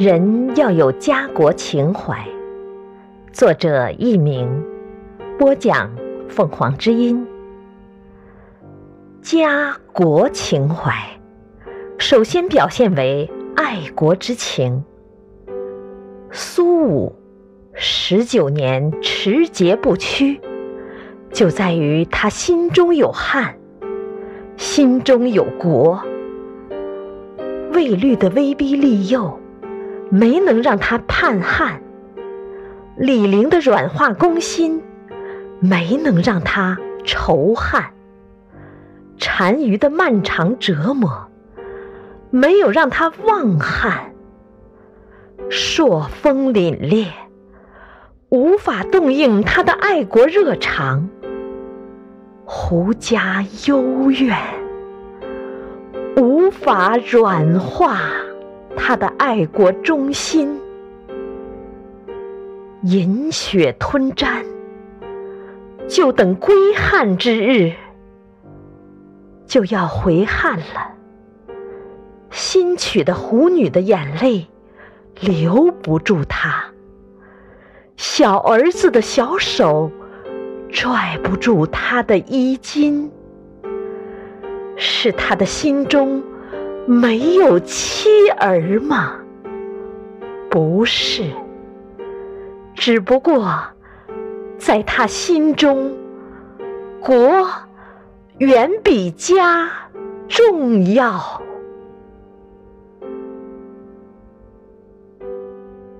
人要有家国情怀。作者佚名，播讲凤凰之音。家国情怀，首先表现为爱国之情。苏武十九年持节不屈，就在于他心中有汉，心中有国。魏律的威逼利诱，没能让他叛汉；李陵的软化攻心，没能让他仇汉；单于的漫长折磨，没有让他忘汉。朔风凛冽，无法动应他的爱国热肠；胡笳幽怨。无法软化他的爱国忠心，饮血吞毡，就等归汉之日，就要回汉了。新娶的胡女的眼泪留不住他，小儿子的小手拽不住他的衣襟。是他的心中没有妻儿吗？不是，只不过在他心中，国远比家重要。